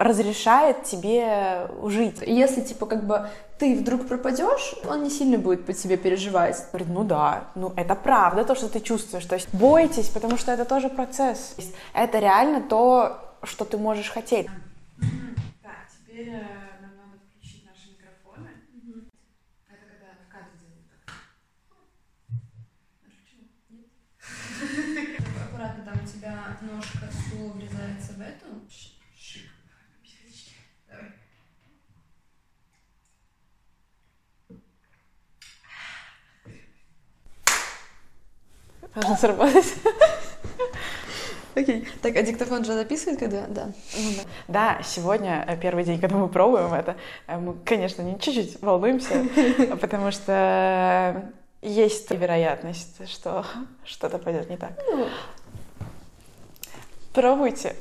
разрешает тебе жить. Если, типа, как бы ты вдруг пропадешь, он не сильно будет по тебе переживать. Говорит, ну да, ну это правда, то, что ты чувствуешь. То есть бойтесь, потому что это тоже процесс. Это реально то, что ты можешь хотеть. Так, теперь э, нам надо включить наши микрофоны. Это когда в кадре делают так. Аккуратно там у тебя ножка стула врезается в эту. Шик. Давай. Должно сработать. Окей. Так, а диктофон же записывает, когда? Да. Ну да. Да, сегодня э, первый день, когда мы пробуем это, э, мы, конечно, не чуть-чуть волнуемся, потому что есть вероятность, что что-то пойдет не так. Ну, Пробуйте,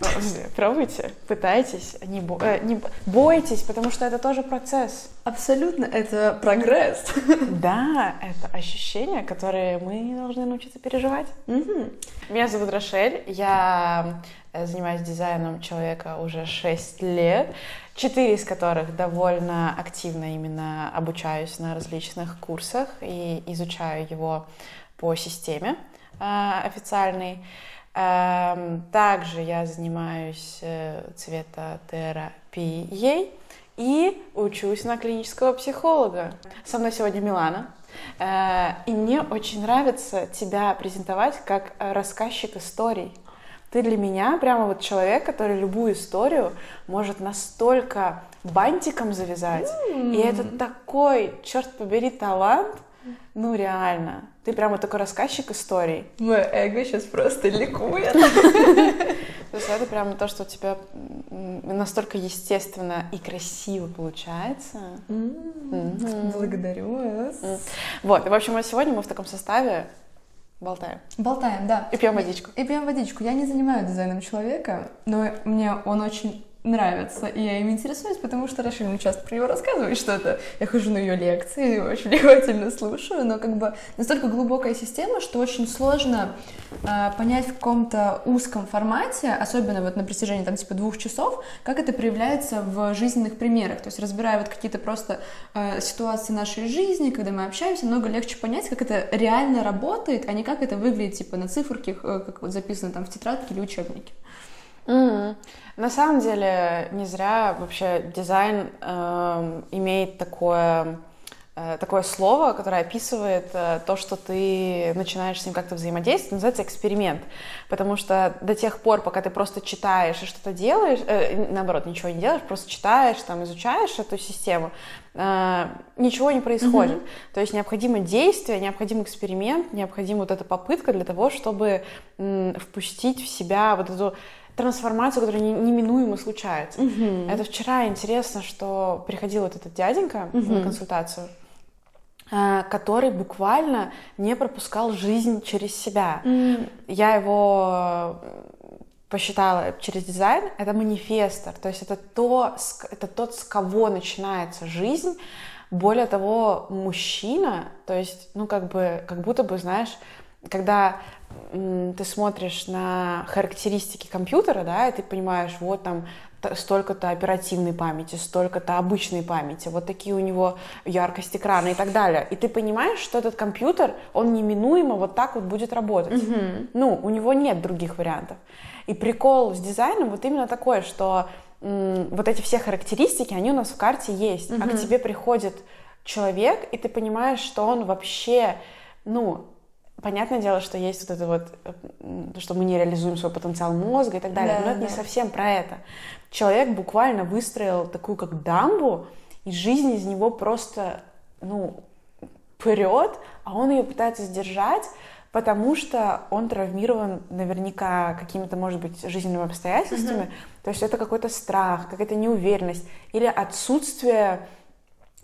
пробуйте, пытайтесь, не, бо- э, не бо- бойтесь, потому что это тоже процесс. абсолютно, это прогресс. Да, это ощущения, которые мы должны научиться переживать. Мгм. Меня зовут Рошель, я э, занимаюсь дизайном человека уже 6 лет, 4 из которых довольно активно именно обучаюсь на различных курсах и изучаю его по системе э, официальной. Эм, Также я занимаюсь э, цветотерапией и учусь на клинического психолога. Со мной сегодня Милана. Э, И мне очень нравится тебя презентовать как рассказчик историй. Ты для меня прямо вот человек, который любую историю может настолько бантиком завязать. И это такой, черт побери, талант. Ну, реально. Ты прямо такой рассказчик историй. Мое эго сейчас просто ликует. То есть это прямо то, что у тебя настолько естественно и красиво получается. Мгм. Благодарю вас. Вот, и в общем, сегодня мы в таком составе болтаем. Болтаем, да. И пьем водичку. И пьем водичку. Я не занимаюсь дизайном человека, но мне он очень нравится, и я им интересуюсь, потому что Рашиль мне часто про него рассказывает что-то. Я хожу на ее лекции, очень внимательно слушаю, но как бы настолько глубокая система, что очень сложно э, понять в каком-то узком формате, особенно вот на протяжении там типа двух часов, как это проявляется в жизненных примерах. То есть разбирая вот какие-то просто э, ситуации нашей жизни, когда мы общаемся, много легче понять, как это реально работает, а не как это выглядит типа на циферке, э, как вот записано там в тетрадке или учебнике. Мгм. На самом деле, не зря вообще дизайн эм, имеет такое, э, такое слово, которое описывает э, то, что ты начинаешь с ним как-то взаимодействовать, называется эксперимент. Потому что до тех пор, пока ты просто читаешь и что-то делаешь, э, наоборот, ничего не делаешь, просто читаешь, там, изучаешь эту систему, э, ничего не происходит. То есть необходимо действие, необходим эксперимент, необходима вот эта попытка для того, чтобы м, впустить в себя вот эту трансформацию, которая не- неминуемо случается. Это вчера интересно, что приходил вот этот дяденька на консультацию, э, который буквально не пропускал жизнь через себя. Я его э, посчитала через дизайн, это манифестор, то есть это, то, это тот, с кого начинается жизнь. Более того, мужчина, то есть, ну, как бы, как будто бы, знаешь, когда ты смотришь на характеристики компьютера, да, и ты понимаешь, вот там столько-то оперативной памяти, столько-то обычной памяти, вот такие у него яркость экрана и так далее. И ты понимаешь, что этот компьютер, он неминуемо вот так вот будет работать. Ну, у него нет других вариантов. И прикол с дизайном вот именно такой, что м, вот эти все характеристики, они у нас в карте есть. А к тебе приходит человек, и ты понимаешь, что он вообще, ну, понятное дело, что есть вот это вот, э, что мы не реализуем свой потенциал мозга и так далее, Да, но это не да. совсем про это. Человек буквально выстроил такую как дамбу, и жизнь из него просто, ну, прет, а он ее пытается сдержать, потому что он травмирован наверняка какими-то, может быть, жизненными обстоятельствами. То есть это какой-то страх, какая-то неуверенность или отсутствие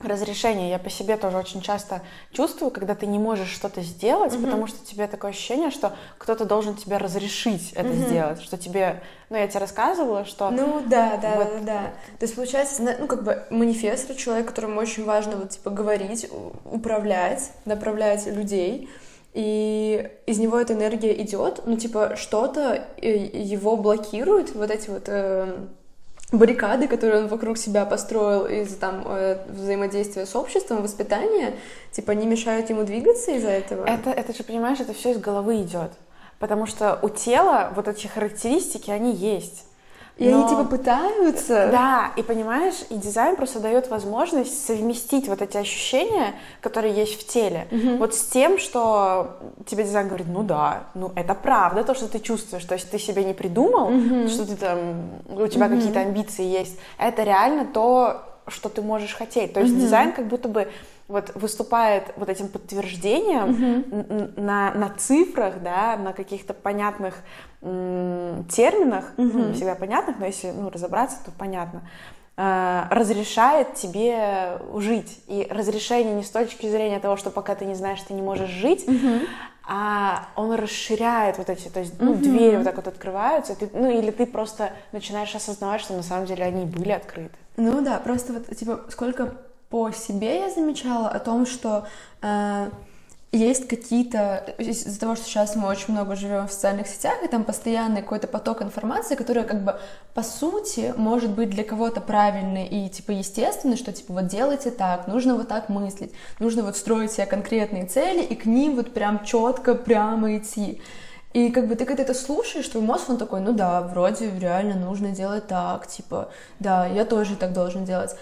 разрешения. Я по себе тоже очень часто чувствую, когда ты не можешь что-то сделать, потому что тебе такое ощущение, что кто-то должен тебе разрешить это сделать, что тебе, ну я тебе рассказывала, что Ну да, да, Вот. да, да. То есть получается, ну как бы манифестор, человек, которому очень важно вот типа говорить, управлять, направлять людей. И из него эта энергия идет, ну типа что-то э, его блокирует, вот эти вот э, баррикады, которые он вокруг себя построил из там э, взаимодействия с обществом, воспитания, типа не мешают ему двигаться из-за этого? Это, это же, понимаешь, это все из головы идет. Потому что у тела вот эти характеристики, они есть. И Но... они типа пытаются. Да, и понимаешь, и дизайн просто дает возможность совместить вот эти ощущения, которые есть в теле, угу. вот с тем, что тебе дизайн говорит, ну да, ну это правда то, что ты чувствуешь, то есть ты себе не придумал, угу. что ты там у тебя угу. какие-то амбиции есть, это реально то, что ты можешь хотеть. То есть угу. дизайн как будто бы вот выступает вот этим подтверждением mm-hmm. на, на цифрах, да, на каких-то понятных терминах, mm-hmm. ну, не всегда понятных, но если ну, разобраться, то понятно, э, разрешает тебе жить. И разрешение не с точки зрения того, что пока ты не знаешь, ты не можешь жить, mm-hmm. а он расширяет вот эти, то есть ну, mm-hmm. двери вот так вот открываются, ты, ну или ты просто начинаешь осознавать, что на самом деле они были открыты. Ну да, просто вот типа сколько по себе я замечала о том, что э, есть какие-то... Из-за того, что сейчас мы очень много живем в социальных сетях, и там постоянный какой-то поток информации, которая как бы по сути может быть для кого-то правильной и типа естественной, что типа вот делайте так, нужно вот так мыслить, нужно вот строить себе конкретные цели и к ним вот прям четко прямо идти. И как бы ты когда это слушаешь, твой мозг, он такой, ну да, вроде реально нужно делать так, типа, да, я тоже так должен делать.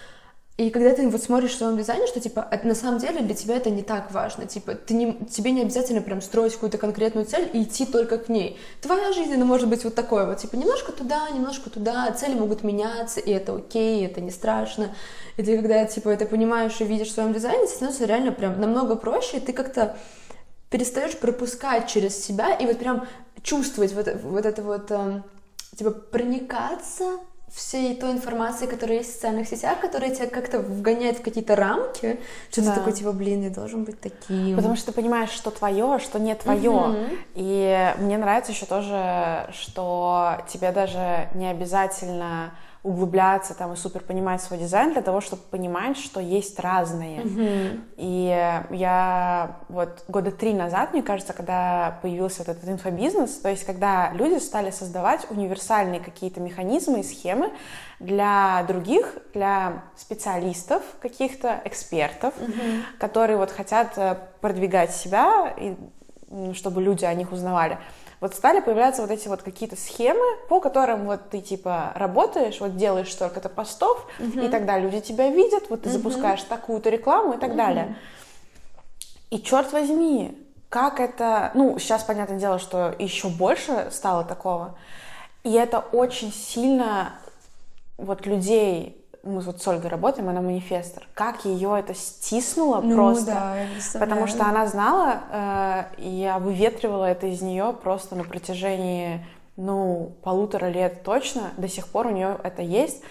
И когда ты вот смотришь в своем дизайне, что, типа, на самом деле для тебя это не так важно, типа, ты не, тебе не обязательно прям строить какую-то конкретную цель и идти только к ней. Твоя жизнь, она может быть вот такой вот, типа, немножко туда, немножко туда, цели могут меняться, и это окей, это не страшно. И ты, когда, типа, это понимаешь и видишь в своем дизайне, становится реально прям намного проще, и ты как-то перестаешь пропускать через себя и вот прям чувствовать вот, вот это вот, э, типа, проникаться всей той информации, которая есть в социальных сетях, которая тебя как-то вгоняет в какие-то рамки, что да. ты такой, типа, блин, я должен быть таким. Потому что ты понимаешь, что твое, а что не твое. Угу. И мне нравится еще тоже, что тебе даже не обязательно углубляться там и супер понимать свой дизайн для того, чтобы понимать, что есть разные. Mm-hmm. И я вот года три назад, мне кажется, когда появился этот инфобизнес, то есть когда люди стали создавать универсальные какие-то механизмы и схемы для других, для специалистов, каких-то экспертов, mm-hmm. которые вот хотят э, продвигать себя и чтобы люди о них узнавали вот стали появляться вот эти вот какие-то схемы, по которым вот ты типа работаешь, вот делаешь столько-то постов, угу. и тогда люди тебя видят, вот ты угу. запускаешь такую-то рекламу и так угу. далее. И черт возьми, как это, ну, сейчас, понятное дело, что еще больше стало такого, и это очень сильно вот людей мы вот с Ольгой работаем, она манифестор, как ее это стиснуло ну, просто, да, потому что она знала, э, я выветривала это из нее просто на протяжении, ну, полутора лет точно, до сих пор у нее это есть,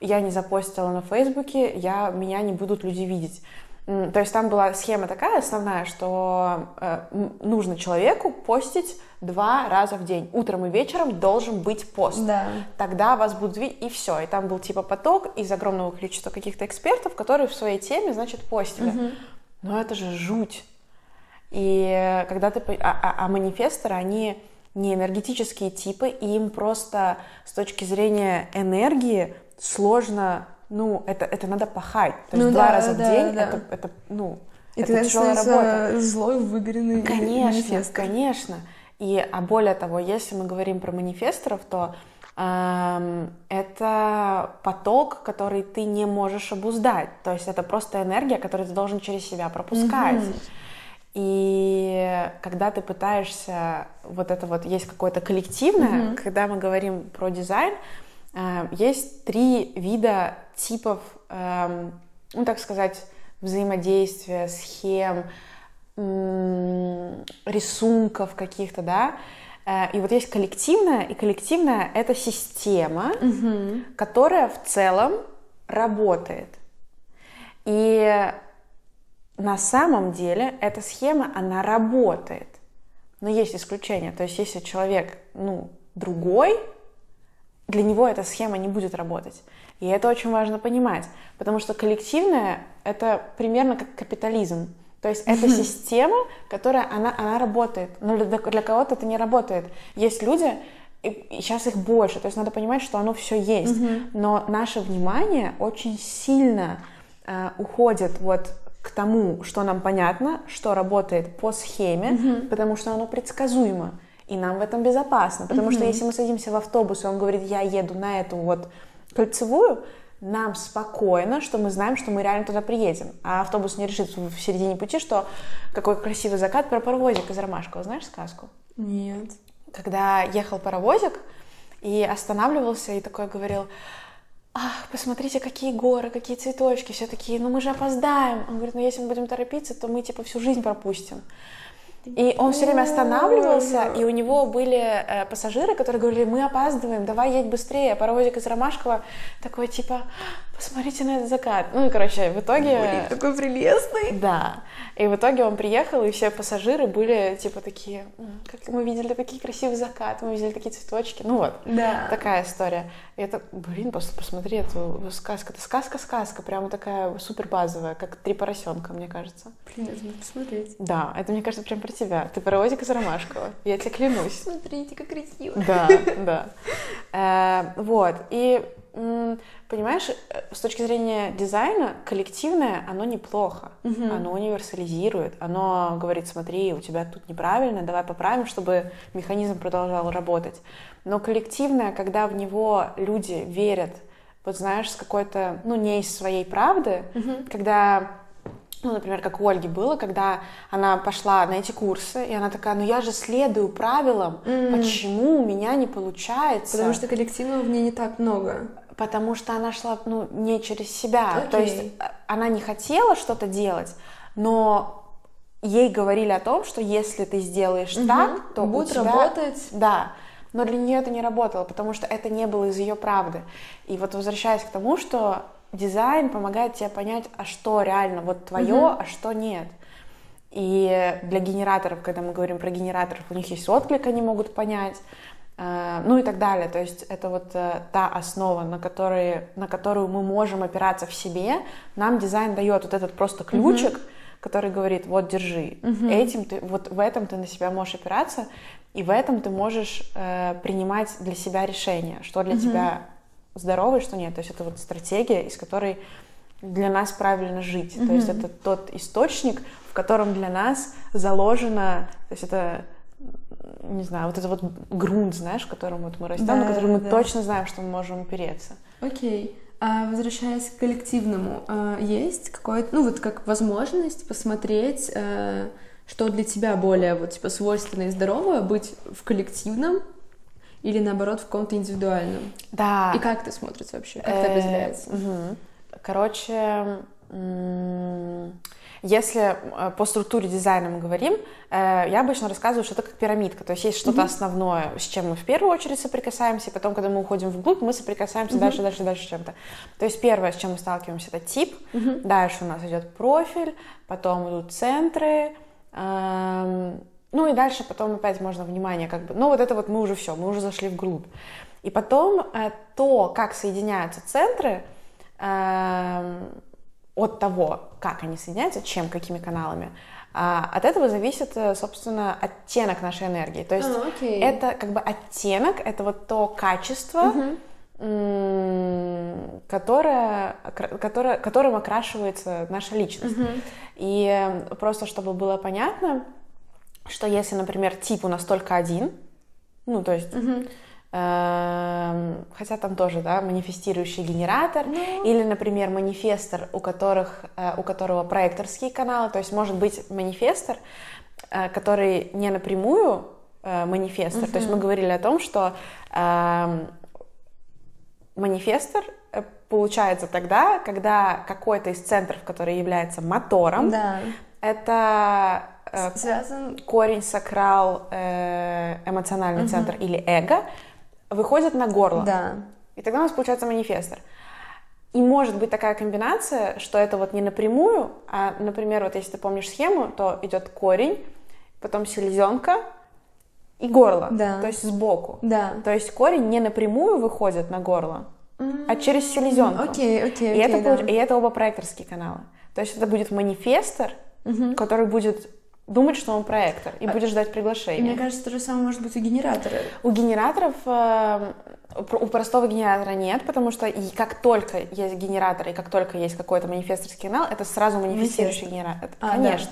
я не запостила на Фейсбуке, я, меня не будут люди видеть. То есть там была схема такая основная, что э, нужно человеку постить два раза в день. Утром и вечером должен быть пост. Да. Тогда вас будут видеть, и все. И там был типа поток из огромного количества каких-то экспертов, которые в своей теме, значит, постили. Угу. Но это же жуть. И когда ты... А, а, а манифесторы, они не энергетические типы, и им просто с точки зрения энергии сложно ну, это, это надо пахать. То есть ну, два да, раза да, в день да. Это, это, ну, и это тяжелая работа. злой, выгоренный конечно, манифестор. Конечно, И, а более того, если мы говорим про манифесторов, то эм, это поток, который ты не можешь обуздать. То есть это просто энергия, которую ты должен через себя пропускать. Mm-hmm. И когда ты пытаешься, вот это вот есть какое-то коллективное, mm-hmm. когда мы говорим про дизайн, Э, есть три вида типов, эм, ну так сказать, взаимодействия, схем, рисунков каких-то, да. Э, и вот есть коллективная, и коллективная это система, угу. которая в целом работает. И на самом деле эта схема, она работает. Но есть исключения. То есть если человек, ну, другой, для него эта схема не будет работать. И это очень важно понимать, потому что коллективное — это примерно как капитализм. То есть это система, которая, она, она работает, но для, для кого-то это не работает. Есть люди, и, и сейчас их больше, то есть надо понимать, что оно все есть, но наше внимание очень сильно э, уходит вот к тому, что нам понятно, что работает по схеме, потому что оно предсказуемо. И нам в этом безопасно. Потому что если мы садимся в автобус, и он говорит, я еду на эту вот кольцевую, нам спокойно, что мы знаем, что мы реально туда приедем. А автобус не решит в середине пути, что какой красивый закат про паровозик из Ромашкова. Знаешь сказку? Нет. Когда ехал паровозик и останавливался, и такой говорил, ах, посмотрите, какие горы, какие цветочки, все такие, ну мы же опоздаем. Он говорит, ну если мы будем торопиться, то мы типа всю жизнь пропустим. И он все время останавливался, и у него были э, пассажиры, которые говорили, мы опаздываем, давай едь быстрее. Паровозик из Ромашкова такой, типа, посмотрите на этот закат. Ну и, короче, в итоге... Блин, такой прелестный. Да. И в итоге он приехал, и все пассажиры были, типа, такие, «М, как мы видели такие красивые закаты, мы видели такие цветочки. Ну вот, Да. такая история. И это, блин, пос- посмотри, эту сказку. Это сказка-сказка, прямо такая супер базовая, как «Три поросенка», мне кажется. Блин, надо посмотреть. Да, это, мне кажется, прям про тебя. Ты паровозик из Ромашкова. Я тебе клянусь. Смотрите, как красиво. Да, да. Э, Вот. И понимаешь, э, с точки зрения дизайна, коллективное, оно неплохо. Оно универсализирует. Оно говорит, смотри, у тебя тут неправильно, давай поправим, чтобы механизм продолжал работать. Но коллективное, когда в него люди верят, вот знаешь, с какой-то, ну, не из своей правды, когда ну, например, как у Ольги было, когда она пошла на эти курсы, и она такая, ну я же следую правилам, почему у меня не получается? Потому что коллективного в ней не так много. Потому что она шла, ну, не через себя. То Окей. есть а, она не хотела что-то делать, но ей говорили о том, что если ты сделаешь так, то Будет тебя- работать. Да. Но для нее это не работало, потому что это не было из ее правды. И вот возвращаясь к тому, что дизайн помогает тебе понять, а что реально вот твое, а что нет. И для генераторов, когда мы говорим про генераторов, у них есть отклик, они могут понять, э, ну и так далее. То есть это вот э, та основа, на, которой, на которую мы можем опираться в себе. Нам дизайн дает вот этот просто ключик, который говорит, вот держи, этим ты, вот в этом ты на себя можешь опираться, и в этом ты можешь э, принимать для себя решение, что для тебя здорово и что нет. То есть это вот стратегия, из которой для нас правильно жить. То есть это тот источник, в котором для нас заложено, то есть это не знаю, вот это вот грунт, знаешь, в котором вот мы растем, Да, на котором мы да. точно знаем, что мы можем опереться. Окей. А возвращаясь к коллективному, а, есть какое-то, ну вот как возможность посмотреть, э, что для тебя более вот типа свойственно и здорово быть в коллективном или наоборот в каком-то индивидуальном? Да. И как это смотрится вообще? Как это Э, определяется? Короче, если э, по структуре дизайна мы говорим, э, я обычно рассказываю, что это как пирамидка. То есть есть что-то основное, с чем мы в первую очередь соприкасаемся, и потом, когда мы уходим вглубь, мы соприкасаемся дальше, дальше, дальше с чем-то. То есть первое, с чем мы сталкиваемся, это тип. Дальше у нас идет профиль, потом идут центры, эм, ну и дальше потом опять можно внимание как бы, ну вот это вот мы уже все, мы уже зашли вглубь. И потом э, то, как соединяются центры, эм, от того, как они соединяются, чем, какими каналами, а, от этого зависит, э, собственно, оттенок нашей энергии. То есть А, окей. это как бы оттенок, это вот то качество, которое, которое, которым окрашивается наша личность. И э, просто чтобы было понятно, что если, например, тип у нас только один, ну, то есть, хотя там тоже, да, манифестирующий генератор, или, например, манифестор, у, которых, э, у которого проекторские каналы, то есть может быть манифестор, э, который не напрямую э, манифестор, то есть мы говорили о том, что эм, манифестор получается тогда, когда какой-то из центров, который является мотором, Да. это Связан... корень, сакрал, э, эмоциональный центр или эго, выходит на горло. Да. И тогда у нас получается манифестор. И может быть такая комбинация, что это вот не напрямую, а, например, вот если ты помнишь схему, то идет корень, потом селезенка и горло, Да. то есть сбоку. Да. То есть корень не напрямую выходит на горло, а через селезенку. Окей, окей, И, это да. и это оба проекторские канала. То есть это будет манифестор, который будет думать, что он проектор, и А- будет ждать приглашения. мне кажется, то же самое может быть у генератора. У генераторов, э, у простого генератора нет, потому что и как только есть генератор, и как только есть какой-то манифесторский канал, это сразу манифестирующий генератор. А, конечно.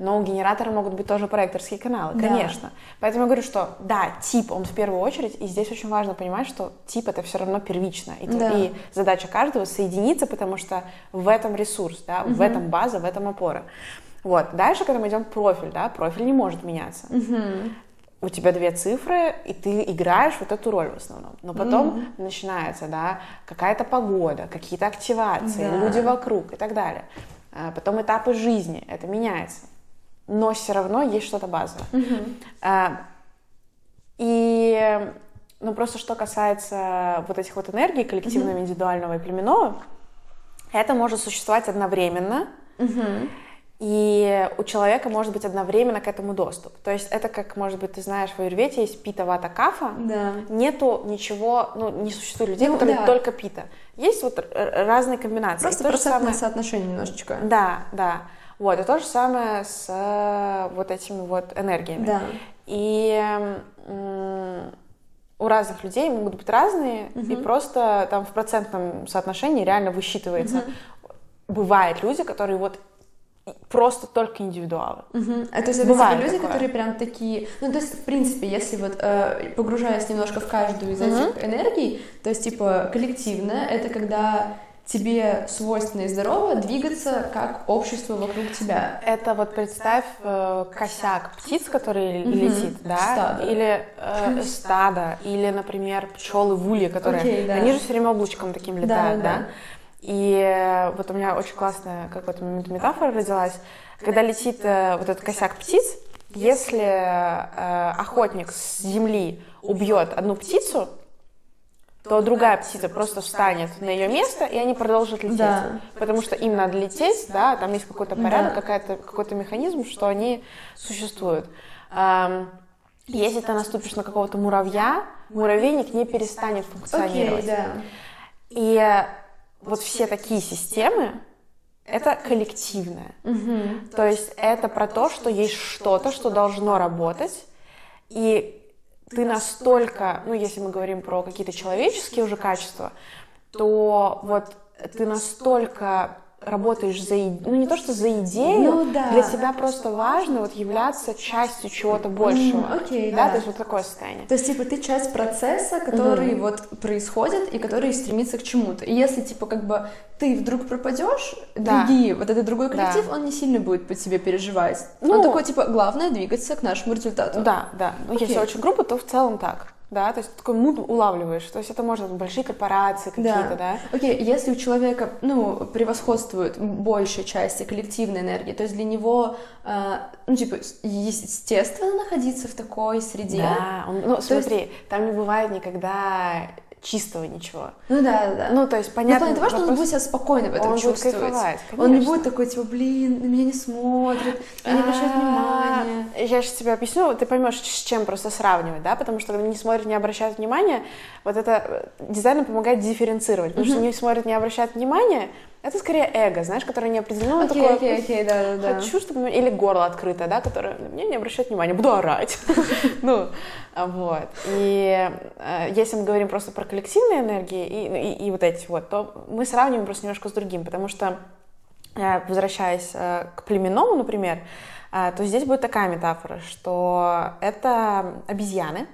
Но у генератора могут быть тоже проекторские каналы, Да. конечно. Поэтому я говорю, что да, тип, он в первую очередь, и здесь очень важно понимать, что тип это все равно первично. И, Да. и задача каждого соединиться, потому что в этом ресурс, да, в этом база, в этом опора. Вот. Дальше, когда мы идем профиль, да, профиль не может меняться у тебя две цифры, и ты играешь вот эту роль в основном. Но потом начинается, да, какая-то погода, какие-то активации, Да. люди вокруг и так далее. А Потом этапы жизни, это меняется. Но все равно есть что-то базовое. А, И, ну, просто что касается вот этих вот энергий коллективного, индивидуального и племенного, это может существовать одновременно, и у человека может быть одновременно к этому доступ. То есть это как, может быть, ты знаешь, в аюрведе есть пита, вата, кафа. Да. Нету ничего, ну, не существует людей, Ну, которые да. только пита. Есть вот разные комбинации. Просто процентное самое- соотношение немножечко. Да, да. Вот, и то же самое с э, вот этими вот энергиями. Да. И м, у разных людей могут быть разные, и просто там в процентном соотношении реально высчитывается. Бывают люди, которые вот просто только индивидуалы. Мгм. А то есть это Бывает люди, такое. которые прям такие... Ну, то есть, в принципе, если вот э, погружаясь немножко в каждую из этих энергий, то есть, типа, коллективное — это когда тебе свойственно и здорово двигаться как общество вокруг тебя. Это вот представь э, косяк птиц, который летит, да, Стадо. или э, стадо, или, например, пчелы в улье, которые, Окей, да. они же все время облачком таким летают, да. да. И вот у меня очень классная какая-то метафора родилась, когда летит э, вот этот косяк птиц, если э, охотник с земли убьет одну птицу, то другая птица просто встанет на ее место, и они продолжат лететь. Да. Потому что им надо лететь, да, там есть какой-то порядок, Да. какая-то, какой-то механизм, что они существуют. Ам, Если ты наступишь на какого-то муравья, муравейник не перестанет Окей, функционировать. да. И вот все такие системы — это коллективное. То есть это про то, что есть что-то, что должно работать, и ты настолько, ну, если мы говорим про какие-то человеческие уже качества, то вот ты настолько работаешь за ну не то что за идею, Ну да. для тебя просто важно вот являться частью чего-то большего. окей, да, да. то есть вот такое состояние. То есть, типа, ты часть процесса, который вот происходит и который стремится к чему-то. И если, типа, как бы ты вдруг пропадешь, Да. другие, вот этот другой коллектив, Да. он не сильно будет по тебе переживать. Ну, он такой, типа, главное двигаться к нашему результату. Да, да. Ну, если очень грубо, то в целом так. Да, то есть такой муд улавливаешь. То есть это может быть большие корпорации какие-то, да. Окей, если у человека, ну, превосходствует большая часть коллективной энергии, то есть для него, э, ну, типа, естественно находиться в такой среде. Да, он- ну есть- смотри, там не бывает никогда чистого ничего. Ну да, да, да. Ну, то есть, Ну, понятно. плане того, что он будет себя спокойно в этом Он будет чувствовать. кайфовать, он не будет такой, типа, блин, на меня не смотрят, не обращают А, внимания. Я сейчас тебе объясню, ты поймешь, с чем просто сравнивать, да, потому что когда не смотрят, не обращают внимания, вот это э, дизайн помогает дифференцировать, потому что не смотрят, не обращают внимания, это скорее эго, знаешь, которое не определено, Окей, такое, окей, окей, да, да, да. Хочу, чтобы... Или горло открытое, да, которое на меня не обращает внимания, буду орать. Ну, вот. И э, если мы говорим просто про коллективные энергии и, вот эти вот, то мы сравниваем просто немножко с другим, потому что, э, возвращаясь э, к племенному, например, э, то здесь будет такая метафора, что это обезьяны,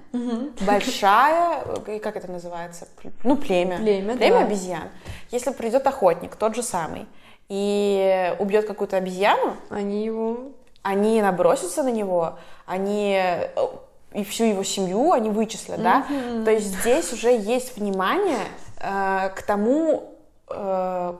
большая, э, как это называется, ну, племя. Племя, племя да. обезьян. Если придет охотник, тот же самый, и убьет какую-то обезьяну, Они его... они набросятся на него, они э, и всю его семью они вычислят, да. То есть здесь уже есть внимание э, к тому,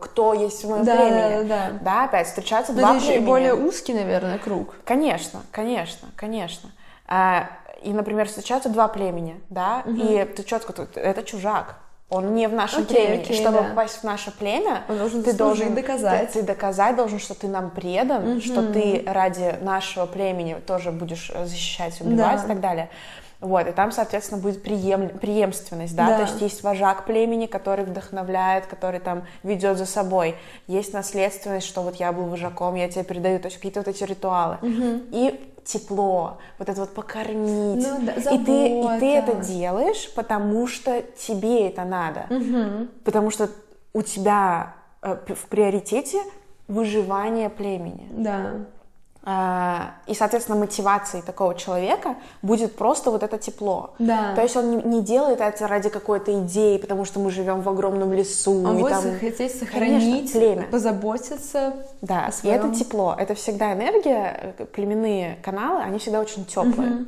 кто есть в моем Да, племени. да, да. Да, опять встречаются Но два еще и племени. более узкий, наверное, круг. Конечно, конечно, конечно. А, и, например, встречаются два племени, да, и ты четко, это чужак. Он не в нашем Окей, племени. окей, Чтобы да. попасть в наше племя, Он должен ты должен доказать. Ты, ты доказать должен, что ты нам предан, что ты ради нашего племени тоже будешь э, защищать, убивать Да. и так далее. Вот, и там, соответственно, будет преем... преемственность, да? Да. то есть есть вожак племени, который вдохновляет, который там ведет за собой, есть наследственность, что вот я был вожаком, я тебе передаю, то есть какие-то вот эти ритуалы. И тепло, вот это вот покормить. Ну да, и, ты, и ты это делаешь, потому что тебе это надо. Потому что у тебя э, в приоритете выживание племени. Да. А, И, соответственно, мотивацией такого человека будет просто вот это тепло. Да. То есть он не, делает это ради какой-то идеи, потому что мы живем в огромном лесу. Он и будет там... хотеть Конечно, сохранить, племя. позаботиться. Да, о и своем. это тепло, это всегда энергия, э, племенные каналы, они всегда очень теплые.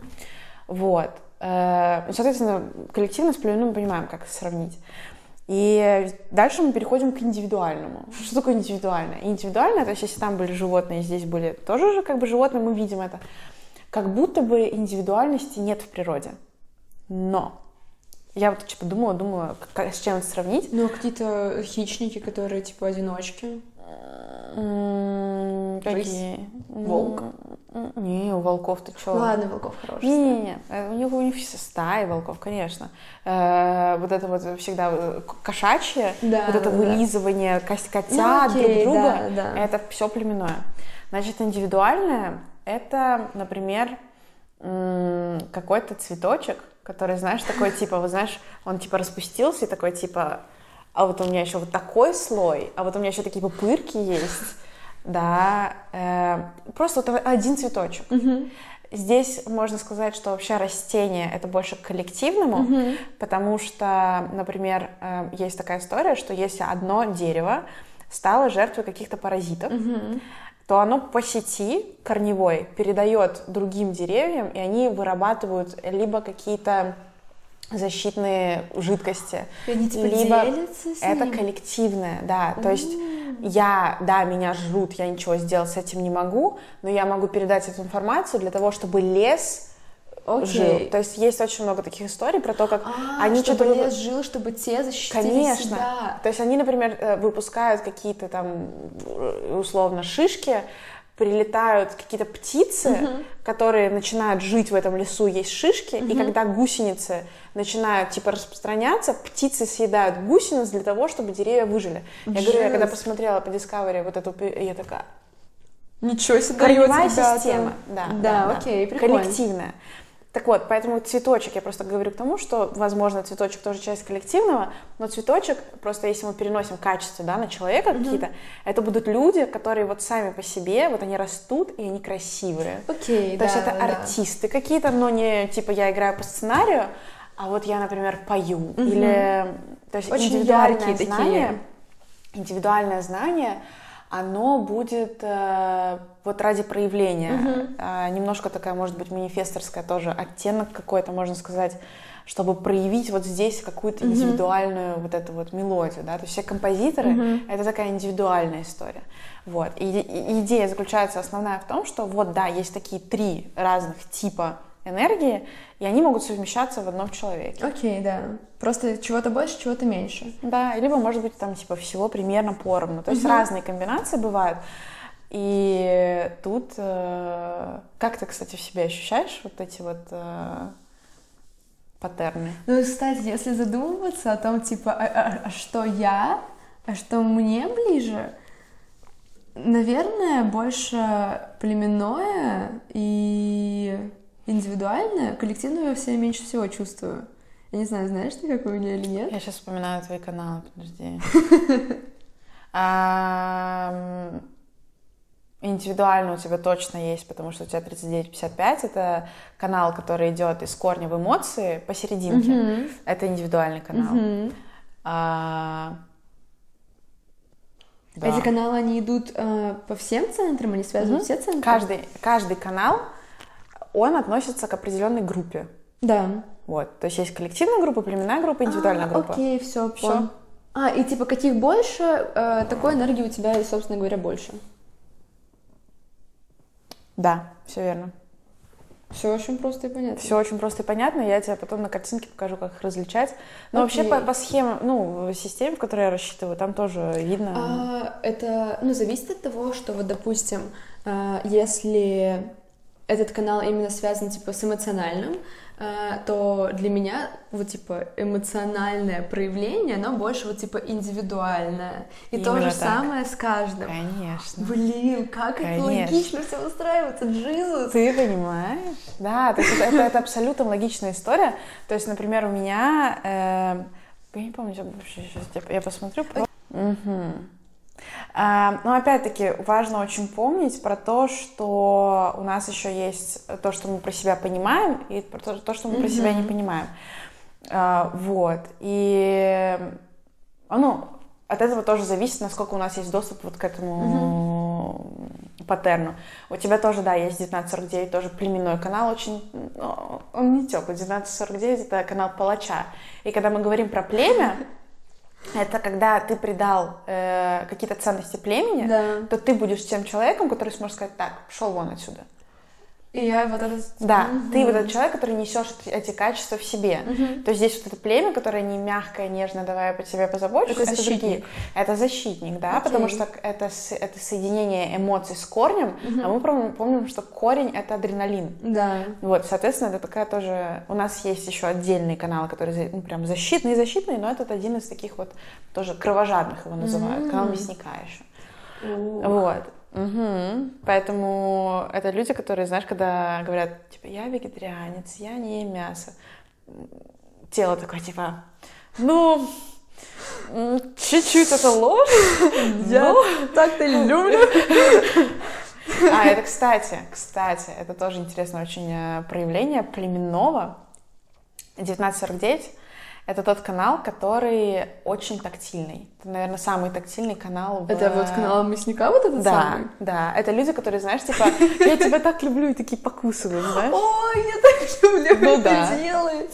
Вот. Э, ну, Соответственно, коллективно с племенным понимаем, как сравнить. И дальше мы переходим к индивидуальному. Что такое индивидуальное? Индивидуальное, то есть если там были животные, здесь были тоже же как бы животные, мы видим это. Как будто бы индивидуальности нет в природе. Но я вот типа думала, думала, как- с чем это сравнить. Ну, какие-то хищники, которые типа одиночки. Какие? Волк? Не, у волков ты чё? Ладно, волков хороший. Не-не-не, э, у них, у них все стаи волков, конечно. Э, вот это вот всегда э, кошачье, Да, вот это да, да. вылизывание котят Ну, окей, друг друга, да, да. это все племенное. Значит, индивидуальное — это, например, какой-то цветочек, который, знаешь, такой типа, вот знаешь, он типа распустился и такой типа, а вот у меня еще вот такой слой, а вот у меня еще такие пупырки есть, да, э, просто вот один цветочек. Здесь можно сказать, что вообще растение это больше к коллективному, потому что, например, э, есть такая история, что если одно дерево стало жертвой каких-то паразитов, то оно по сети корневой передает другим деревьям, и они вырабатывают либо какие-то защитные жидкости, И они, типа, либо делятся с это ним? коллективное, да, то есть я, да, меня жрут, я ничего сделать с этим не могу, но я могу передать эту информацию для того, чтобы лес Окей. жил. То есть есть очень много таких историй про то, как А, они чтобы что-то... лес жил, чтобы те защитили Конечно. себя. То есть они, например, э, выпускают какие-то там э, условно шишки, прилетают какие-то птицы, которые начинают жить в этом лесу, есть шишки, и когда гусеницы начинают типа распространяться, птицы съедают гусениц для того, чтобы деревья выжили. Я говорю, я когда Жесть. посмотрела по Discovery вот эту, я такая, Ничего себе корневая даёте, система, да, Да, окей, прикольно. коллективная. Так вот, поэтому цветочек, я просто говорю к тому, что, возможно, цветочек тоже часть коллективного, но цветочек, просто если мы переносим качество, да, на человека какие-то, это будут люди, которые вот сами по себе, вот они растут, и они красивые. Окей, То да, есть это да. артисты какие-то, но не типа я играю по сценарию, а вот я, например, пою. Или то есть Очень индивидуальное яркие такие. знание, индивидуальное знание, оно будет э, вот ради проявления. А, немножко такая, может быть, манифесторская тоже оттенок какой-то, можно сказать, чтобы проявить вот здесь какую-то индивидуальную вот эту вот мелодию, да, то есть все композиторы это такая индивидуальная история, вот. И, и идея заключается основная в том, что вот да, есть такие три разных типа энергии, и они могут совмещаться в одном человеке. Окей, да. Просто чего-то больше, чего-то меньше. Да, либо, может быть, там, типа, всего примерно поровну. То есть разные комбинации бывают. И тут... э, как ты, кстати, в себе ощущаешь вот эти вот э, паттерны? Ну, кстати, если задумываться о том, типа, а, а- а что я, а что мне ближе, наверное, больше племенное и индивидуальное, коллективное я в себе меньше всего чувствую. Я не знаю, знаешь ты, как у меня или нет? Я сейчас вспоминаю твои каналы, подожди. Индивидуально у тебя точно есть, потому что у тебя 39-55, это канал, который идет из корня в эмоции посерединке. Это индивидуальный канал. Мгм. А, да. Эти каналы, они идут э, по всем центрам, они связывают Мгм. все центры? Каждый, каждый канал, он относится к определенной группе. Да. Вот. То есть есть коллективная группа, племенная группа, индивидуальная А, группа. Окей, все, Всё. А, и типа каких больше, э, такой энергии у тебя, собственно говоря, больше. Да, все верно. Все очень просто и понятно. Все очень просто и понятно. Я тебе потом на картинке покажу, как их различать. Но Окей. вообще по, по схемам, ну, системе, в которой я рассчитываю, там тоже видно. А, это, ну, зависит от того, что вот, допустим, а, если этот канал именно связан, типа, с эмоциональным, то для меня, вот, типа, эмоциональное проявление, оно больше, вот, типа, индивидуальное. И то Именно же так. самое с каждым. Конечно. Блин, как это Конечно. логично все устраивается, Джизус. Ты понимаешь? Да, то есть это, это- это абсолютно логичная история. То есть, например, у меня... э, я не помню, я вообще сейчас я, я посмотрю. про- Мгм. А, но опять-таки важно очень помнить про то, что у нас еще есть то, что мы про себя понимаем, и про то, то, что мы про себя не понимаем. А, вот. И ну, от этого тоже зависит, насколько у нас есть доступ вот к этому паттерну. У тебя тоже, да, есть 1949, тоже племенной канал, очень, ну, он не теплый. 1949 это канал палача. И когда мы говорим про племя, это когда ты придал э, какие-то ценности племени, Да. то ты будешь тем человеком, который сможет сказать, так, пошел вон отсюда. И я вот это... Да, ты вот этот человек, который несешь эти, качества в себе. То есть здесь вот это племя, которое не мягкое, нежное, давай я по тебе позабочусь, Это другие. защитник. Это защитник, да, Окей. потому что это, это соединение эмоций с корнем, а мы помним, помним, что корень — это адреналин. Да. Вот, соответственно, это такая тоже... У нас есть еще отдельный канал, который за- ну, прям защитный, защитный, но этот один из таких вот тоже кровожадных его называют, канал мясника еще. Вот. Мгм. Поэтому это люди, которые, знаешь, когда говорят, типа, я вегетарианец, я не ем мясо. Тело такое, типа, ну, чуть-чуть это ложь. Я так-то люблю. А, это, кстати, кстати, это тоже интересное очень э, проявление племенного. 1949 — это тот канал, который очень тактильный. Это, наверное, самый тактильный канал в... Это вот канал мясника вот этот Да, самый? да. Это люди, которые, знаешь, типа, я тебя так люблю, и такие покусывают, знаешь? Ой, я так люблю Ну это да. делать.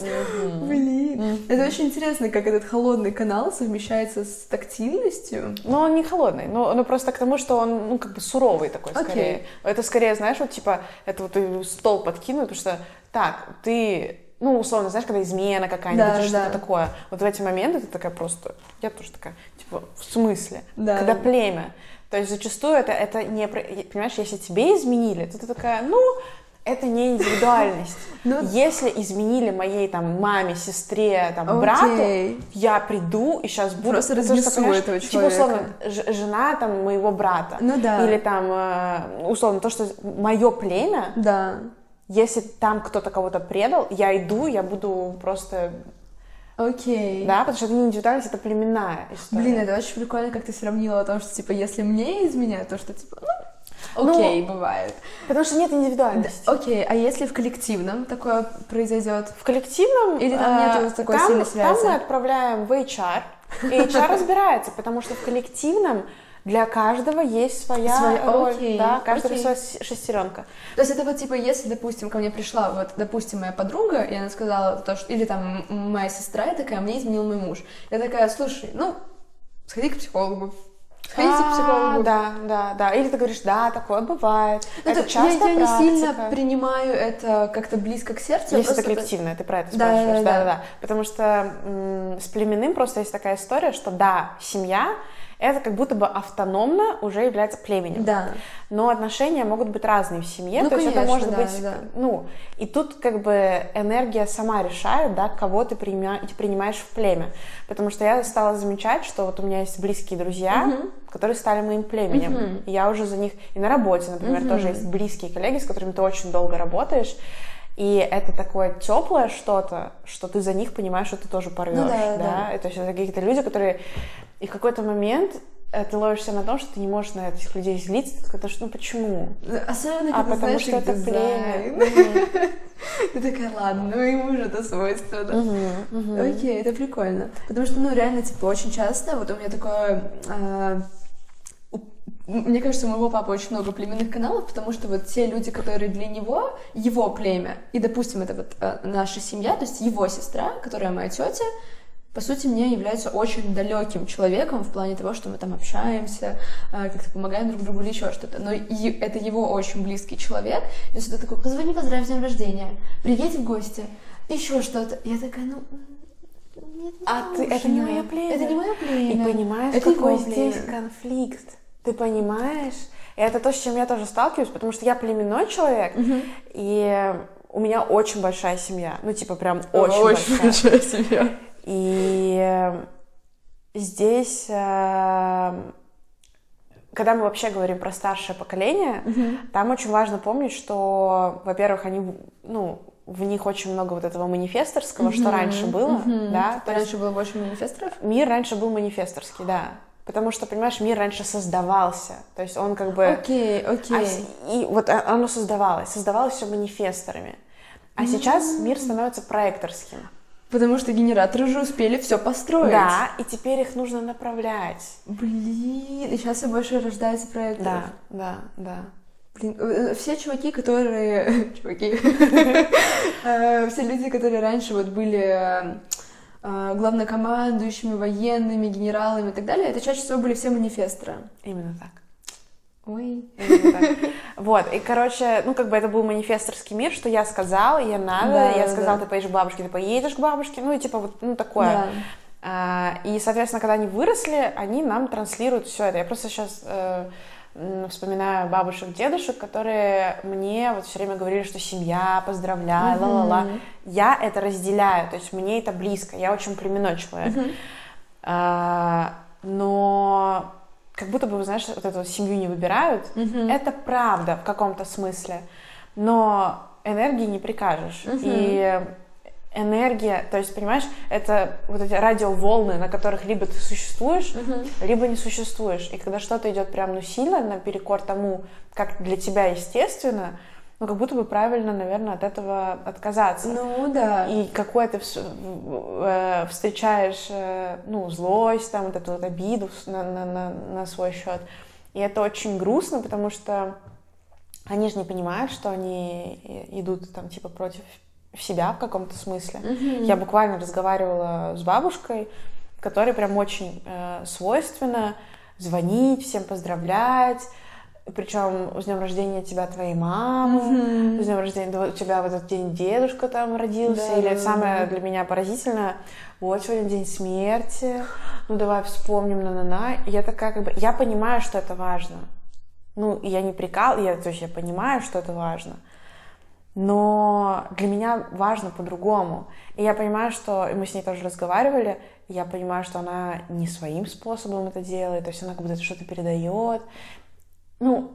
Блин. Это очень интересно, как этот холодный канал совмещается с тактильностью. Но он не холодный, но, но просто к тому, что он, ну, как бы суровый такой, Окей. скорее. Это скорее, знаешь, вот, типа, это вот стол подкинул, потому что, так, ты, ну, условно, знаешь, когда измена какая-нибудь, Да, что-то да. такое, вот в эти моменты ты такая просто, я тоже такая, типа, в смысле? Да. Когда племя. То есть зачастую это, это не, понимаешь, если тебе изменили, то ты такая, ну, это не индивидуальность. Ну- Если изменили моей там маме, сестре, там брату, я приду и сейчас буду Просто разнесу этого Типа условно человека. жена там моего брата. Ну да. Или там э, условно то, что мое племя, Да. Если там кто-то кого-то предал, я иду, я буду просто, Окей. да, потому что это не индивидуальность, это племенная история. Блин, это очень прикольно, как ты сравнила о том, что, типа, если мне изменяют, то что, типа, ну, окей, бывает. Потому что нет индивидуальности. Окей, а если в коллективном такое произойдет? В коллективном Или там э, нету такой там- сильной связи? Там мы отправляем в HR, и HR разбирается, потому что в коллективном для каждого есть своя Своя- роль, окей, да, каждый окей. своя шестеренка. То есть это вот типа, если, допустим, ко мне пришла, вот, допустим, моя подруга, и она сказала то, что, или там моя сестра, и такая, мне изменил мой муж. Я такая, слушай, ну, сходи к психологу. Сходите к А, психологу. Да, да, да. Или ты говоришь, да, такое бывает. Ну, это то часто я, я не сильно принимаю это как-то близко к сердцу. Если это коллективное, ты про это спрашиваешь. да, Да, да. Потому что с племенным просто есть такая история, что да, семья это как будто бы автономно уже является племенем. Да. Но отношения могут быть разные в семье. Ну, то есть это конечно, может да, быть, да. ну, и тут как бы энергия сама решает, да, кого ты принимаешь в племя. Потому что я стала замечать, что вот у меня есть близкие друзья, которые стали моим племенем. И я уже за них, и на работе, например, тоже есть близкие коллеги, с которыми ты очень долго работаешь. И это такое теплое что-то, что ты за них понимаешь, что ты тоже порвешь. Ну да, да? да. И То есть это какие-то люди, которые... И в какой-то момент э, ты ловишься на том, что ты не можешь на этих людей злиться. Ты такой, ну почему? Особенно, А когда потому знаешь что это дизайн. племя. Ты такая, ладно, ну ему же это свойственно. Окей, это прикольно. Потому что, ну, реально, типа, очень часто, вот у меня такое... а, у- мне кажется, у моего папы очень много племенных каналов, потому что вот те люди, которые для него, его племя, и, допустим, это вот э, наша семья, то есть его сестра, которая моя тетя, по сути, мне является очень далеким человеком в плане того, что мы там общаемся, э, как-то помогаем друг другу или еще что-то. Но и это его очень близкий человек. И он всегда такой, позвони, поздравь с днем рождения, приедь в гости, еще что-то. Я такая, ну, нет, не А ты, это не нужно. мое племя. Это не мое племя. И понимаешь, это какой здесь конфликт? Ты понимаешь? И это то, с чем я тоже сталкиваюсь, потому что я племенной человек, и у меня очень большая семья. Ну, типа, прям очень, большая. большая семья. И здесь, э, когда мы вообще говорим про старшее поколение, там очень важно помнить, что, во-первых, они, ну, в них очень много вот этого манифесторского, что раньше было, да, то есть Раньше было больше манифесторов? мир раньше был манифесторский, да, потому что, понимаешь, мир раньше создавался, то есть он как бы... Окей, А окей. с- и вот оно создавалось, создавалось все манифесторами. А сейчас мир становится проекторским. Потому что генераторы уже успели все построить. Да, и теперь их нужно направлять. Блин, и сейчас все больше рождается проектов. Да, да, да. Блин, э, все чуваки, которые... Чуваки. Э, Все люди, которые раньше вот были э, э, главнокомандующими, военными, генералами и так далее, это чаще всего были все манифесторы. Именно так. Ой. Вот, и, короче, ну, как бы это был манифесторский мир, что я сказал, и надо, Да, я да, сказал, да. ты поедешь к бабушке, ты поедешь к бабушке, ну, и типа вот, ну, такое. Да. А, и, соответственно, когда они выросли, они нам транслируют все это. Я просто сейчас вспоминаю бабушек, дедушек, которые мне вот все время говорили, что семья, поздравляй, ла-ла-ла. Я это разделяю, то есть мне это близко, я очень племенной человек. А, но как будто бы, знаешь, вот эту семью не выбирают. Это правда в каком-то смысле, но энергии не прикажешь. И энергия, то есть, понимаешь, это вот эти радиоволны, на которых либо ты существуешь, либо не существуешь. И когда что-то идет прям ну сильно наперекор тому, как для тебя естественно, ну как будто бы правильно, наверное, от этого отказаться. Ну да. И какое ты вс- в- э, встречаешь, э, ну, злость, там, вот эту вот обиду на, на, на, на свой счет. И это очень грустно, потому что они же не понимают, что они и- идут там, типа, против себя в каком-то смысле. Я буквально разговаривала с бабушкой, которой прям очень э, свойственно звонить, всем поздравлять, причем с днем рождения тебя твоей мамы, с днем рождения у тебя в этот день дедушка там родился, Да, или да, самое да. для меня поразительное, вот сегодня день смерти, ну давай вспомним, на-на-на. Я такая как бы, я понимаю, что это важно. Ну, я не прикал, я, то есть я понимаю, что это важно. Но для меня важно по-другому. И я понимаю, что и мы с ней тоже разговаривали, я понимаю, что она не своим способом это делает, то есть она как будто что-то передает. Ну,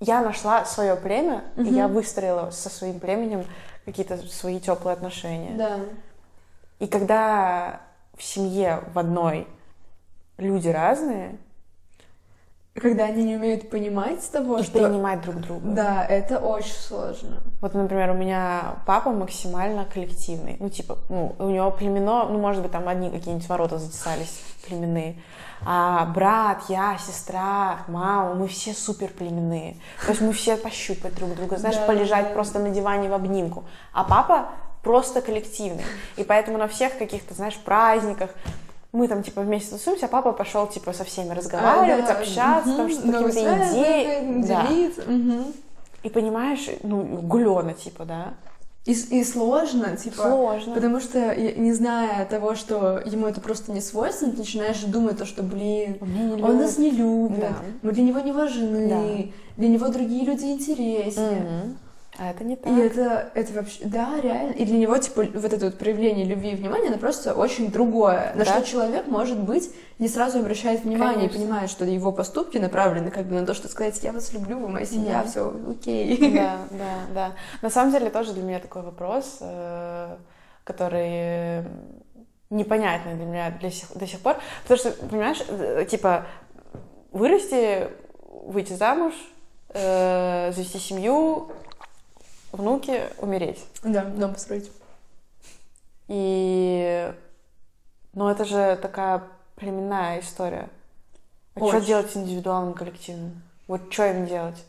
я нашла свое племя, и я выстроила со своим племенем какие-то свои теплые отношения. Да. И когда в семье в одной люди разные, Когда они не умеют понимать того, и что... принимать друг друга. Да, это очень сложно. Вот, например, у меня папа максимально коллективный. Ну, типа, ну, у него племено, ну, может быть, там одни какие-нибудь ворота затесались племенные. А брат, я, сестра, мама, мы все супер племенные. То есть мы все пощупать друг друга, знаешь, Да, полежать да. просто на диване в обнимку. А папа просто коллективный. И поэтому на всех каких-то, знаешь, праздниках мы там, типа, вместе тусуемся, а папа пошел, типа, со всеми разговаривать, А, да, общаться, там, мгм, что-то какие-то идеи. Да. мгм. И понимаешь, ну, гулена, типа, да. И, и сложно, типа, Сложно. потому что, не зная того, что ему это просто не свойственно, ты начинаешь думать то, что, блин, Он он нас не любит, Да. мы для него не важны, для него другие люди интереснее. Мгм. А это не так. И это, это вообще, да, реально. И для него, типа, вот это вот проявление любви и внимания, оно просто очень другое. На Да. что человек, может быть, не сразу обращает внимание Конечно. и понимает, что его поступки направлены как бы на то, что сказать, я вас люблю, вы моя семья, Да. все окей. Да, да, да. На самом деле тоже для меня такой вопрос, э, который непонятный для меня для сих- до сих пор. Потому что, понимаешь, э, типа, вырасти, выйти замуж, э, завести семью, внуки, умереть. Да, дом построить. И... Но это же такая племенная история. А что Очень. делать с индивидуалным коллективным? Вот что им делать?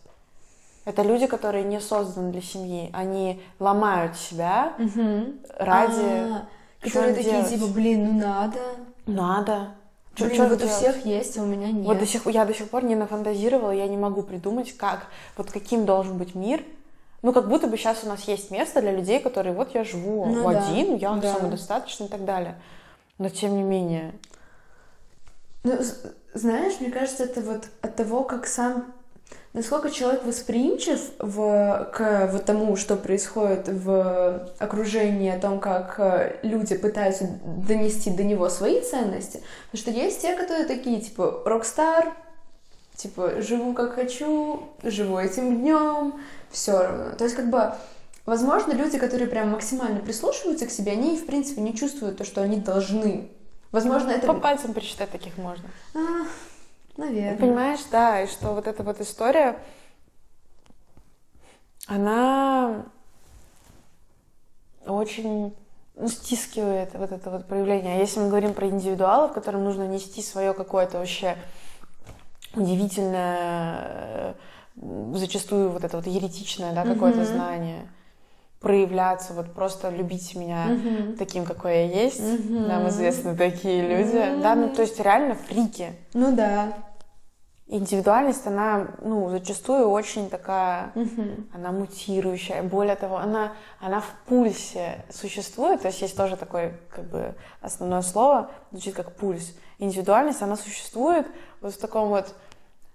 Это люди, которые не созданы для семьи. Они ломают себя ради... А, Чё Которые такие, делать? типа, блин, ну надо. Надо. Чё- Блин, чё вот у делать? всех есть, а у меня нет. Вот до сих, я до сих пор не нафантазировала, я не могу придумать, как, вот каким должен быть мир. Ну, как будто бы сейчас у нас есть место для людей, которые вот я живу Ну да, один, я да. самодостаточный и так далее. Но тем не менее. Ну, знаешь, мне кажется, это вот от того, как сам Насколько человек восприимчив в, к вот тому, что происходит в окружении, о том, как э, люди пытаются донести до него свои ценности. Потому что есть те, которые такие, типа, рок-стар, типа, живу как хочу, живу этим днем, все равно. То есть, как бы, возможно, люди, которые прям максимально прислушиваются к себе, они, в принципе, не чувствуют то, что они должны. Возможно, это... По пальцам пересчитать таких можно. А, наверное. Понимаешь, да, и что вот эта вот история, она очень ну, стискивает вот это вот проявление. А если мы говорим про индивидуалов, которым нужно нести свое какое-то вообще удивительное, э, зачастую вот это вот еретичное, да, какое-то Мгм. знание, проявляться, вот просто любить меня Мгм. таким, какой я есть. Мгм. Нам известны такие люди. Мгм. Да, ну то есть реально фрики. Ну да. Индивидуальность, она, ну, зачастую очень такая, Мгм. она мутирующая. Более того, она, она в пульсе существует. То есть есть тоже такое, как бы, основное слово, звучит как пульс. Индивидуальность, она существует вот в таком вот...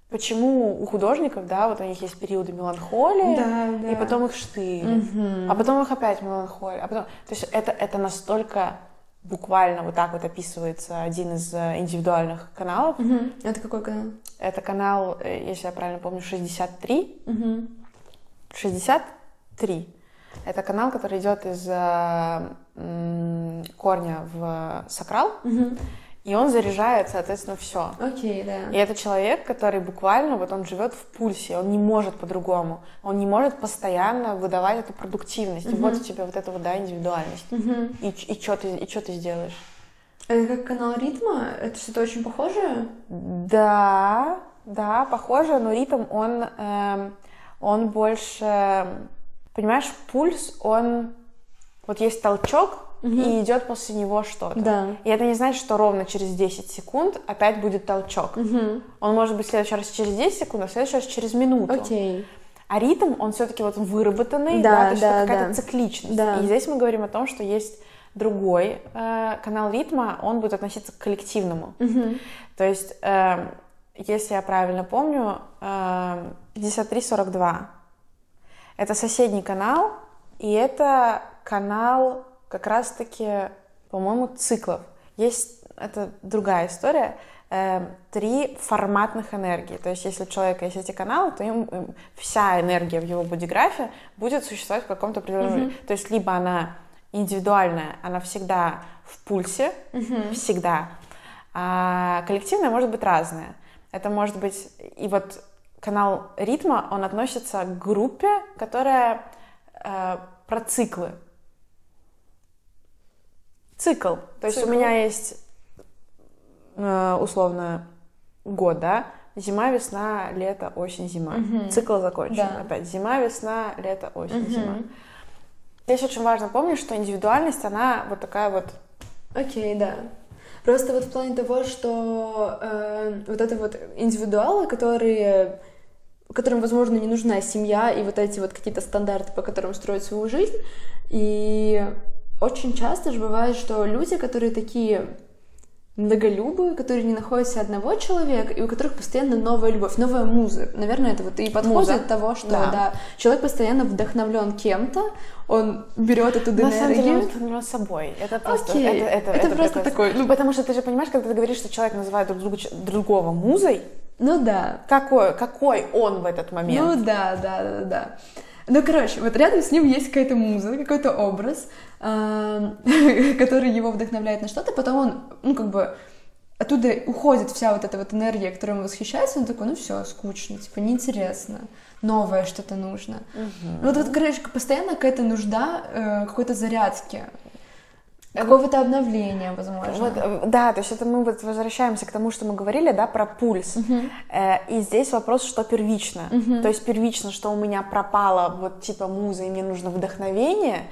Почему у художников, да, вот у них есть периоды меланхолии, Да, да. и потом их штыри, Мгм. а потом их опять меланхолия, а потом... То есть это, это настолько буквально вот так вот описывается один из э, индивидуальных каналов. Мгм. Это какой канал? Это канал, э, если я правильно помню, 63. Мгм. 63. Это канал, который идет из э, корня в сакрал, Мгм. И он заряжает, соответственно, все. Окей, да. И это человек, который буквально, вот он живет в пульсе, он не может по-другому, он не может постоянно выдавать эту продуктивность. И Мгм. вот у тебя вот эта вот, да, индивидуальность. Мгм. И, и что ты, и чё ты сделаешь? Это как канал ритма? Это что-то очень похожее? Да, да, похоже, но ритм, он, эм, он больше, понимаешь, пульс, он, вот есть толчок, и идет после него что-то. Да. И это не значит, что ровно через 10 секунд опять будет толчок. Мгм. Он может быть в следующий раз через 10 секунд, а в следующий раз через минуту. Окей. А ритм, он все-таки вот выработанный, Да, да, то есть да, какая-то да. цикличность. Да. И здесь мы говорим о том, что есть другой э, канал ритма, он будет относиться к коллективному. Мгм. То есть, эм, если я правильно помню, эм, 5342 это соседний канал, и это канал как раз-таки, по-моему, циклов. Есть, это другая история, эм, три форматных энергии. То есть, если у человека есть эти каналы, то им, им вся энергия в его бодиграфе будет существовать в каком-то определенном... То есть, либо она индивидуальная, она всегда в пульсе, всегда, а коллективная может быть разная. Это может быть... И вот канал ритма, он относится к группе, которая э, про циклы. Цикл. То есть Цикл. у меня есть э, условно год, да? Зима, весна, лето, осень, зима. Мгм. Цикл закончен. Да. Опять зима, весна, лето, осень, Мгм. зима. Здесь очень важно помнить, что индивидуальность, она вот такая вот Окей, да. Просто вот в плане того, что э, вот это вот индивидуалы, которые которым, возможно, не нужна семья и вот эти вот какие-то стандарты, по которым строить свою жизнь. И очень часто же бывает, что люди, которые такие многолюбы, которые не находят себе одного человека, и у которых постоянно новая любовь, новая муза. Наверное, это вот и подходит Муза. от того, что Да. да. человек постоянно вдохновлен кем-то, он берет эту На самом деле он энергию. вдохновлен собой. Это просто, Окей. это, это, Это просто прикольно. такой, ну- Потому что ты же понимаешь, когда ты говоришь, что человек называет друг друга, другого музой, Ну да. какой, какой он в этот момент? Ну да, да, да, да. Ну, короче, вот рядом с ним есть какая-то муза, какой-то образ, который его вдохновляет на что-то, потом он, ну, как бы, оттуда уходит вся вот эта вот энергия, которой он восхищается, он такой, ну все, скучно, типа, неинтересно, новое что-то нужно. Ну, вот, вот, короче, постоянно какая-то нужда э, какой-то зарядки, какого-то обновления, возможно. Вот, э, да, то есть это мы вот возвращаемся к тому, что мы говорили, да, про пульс. Э, и здесь вопрос, что первично. То есть первично, что у меня пропала вот типа муза, и мне нужно вдохновение,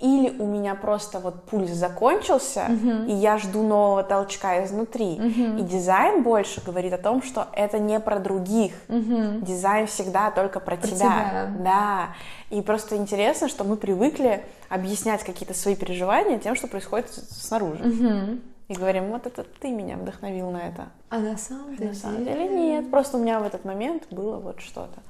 или у меня просто вот пульс закончился, и я жду нового толчка изнутри. И дизайн больше говорит о том, что это не про других. Дизайн всегда только про, Про тебя. тебя. Да. И просто интересно, что мы привыкли объяснять какие-то свои переживания тем, что происходит снаружи. Мгм. и говорим, вот это ты меня вдохновил на это. А на самом деле? На самом деле нет, просто у меня в этот момент было вот что-то.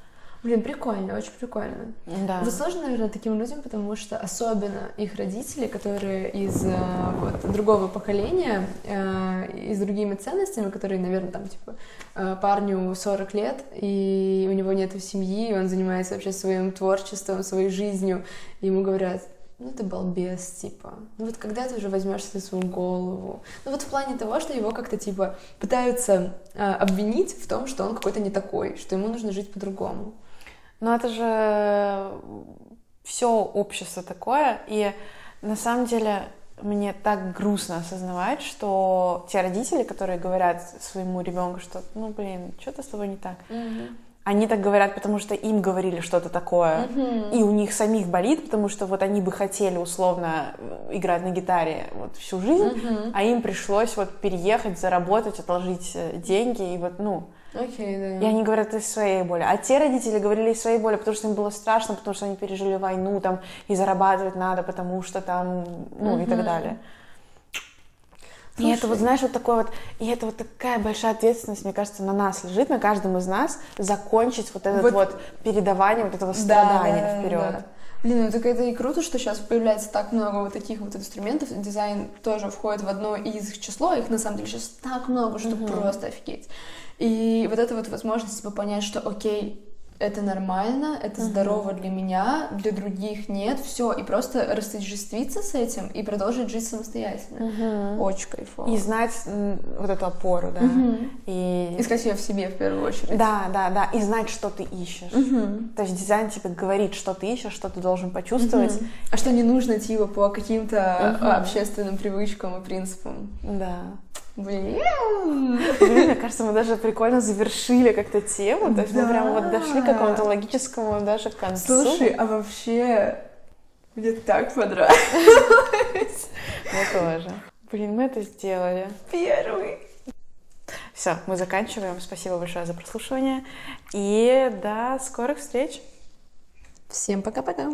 Блин, прикольно, очень прикольно. Да. Это сложно, наверное, таким людям, потому что особенно их родители, которые из э, вот, другого поколения, э, и с другими ценностями, которые, наверное, там, типа, э, парню 40 лет, и у него нет семьи, и он занимается вообще своим творчеством, своей жизнью, и ему говорят, ну ты балбес, типа. Ну вот когда ты уже возьмешься за свою голову? Ну вот в плане того, что его как-то типа пытаются э, обвинить в том, что он какой-то не такой, что ему нужно жить по-другому. Но это же все общество такое, и на самом деле мне так грустно осознавать, что те родители, которые говорят своему ребенку, что, ну, блин, что-то с тобой не так, Mm-hmm. они так говорят, потому что им говорили что-то такое, Mm-hmm. и у них самих болит, потому что вот они бы хотели условно играть на гитаре вот всю жизнь, Mm-hmm. а им пришлось вот переехать, заработать, отложить э, деньги, и вот, ну, Окей, да. и они говорят из своей боли. А те родители говорили из своей боли, потому что им было страшно, потому что они пережили войну там, и зарабатывать надо, потому что там, ну, и так далее. И Слушай. это вот, знаешь, вот такой вот, и это вот такая большая ответственность, мне кажется, на нас лежит, на каждом из нас, закончить вот это вот, Вот- передавание вот этого Да, страдания да, вперед. да. Блин, ну так это и круто, что сейчас появляется так много вот таких вот инструментов. Дизайн тоже входит в одно из их число. Их на самом деле сейчас так много, что Мгм. просто офигеть. И вот эта вот возможность типа, понять, что окей, это нормально, это Мгм. здорово для меня, для других нет, все, и просто растождествиться с этим и продолжить жить самостоятельно. Мгм. Очень кайфово. И знать вот эту опору, да. Мгм. И... Искать ее в себе в первую очередь. Да, да, да. И знать, что ты ищешь. Мгм. То есть дизайн тебе говорит, что ты ищешь, что ты должен почувствовать. Мгм. А что не нужно, типа, по каким-то а, общественным привычкам и принципам. Да. Блин. Блин, мне кажется, мы даже прикольно завершили как-то тему. То есть мы прям вот дошли к Да. какому-то логическому даже концу. Слушай, а вообще мне так понравилось. Мне тоже. Блин, мы это сделали. Первый. Все, мы заканчиваем. Спасибо большое за прослушивание. И до скорых встреч. Всем пока-пока.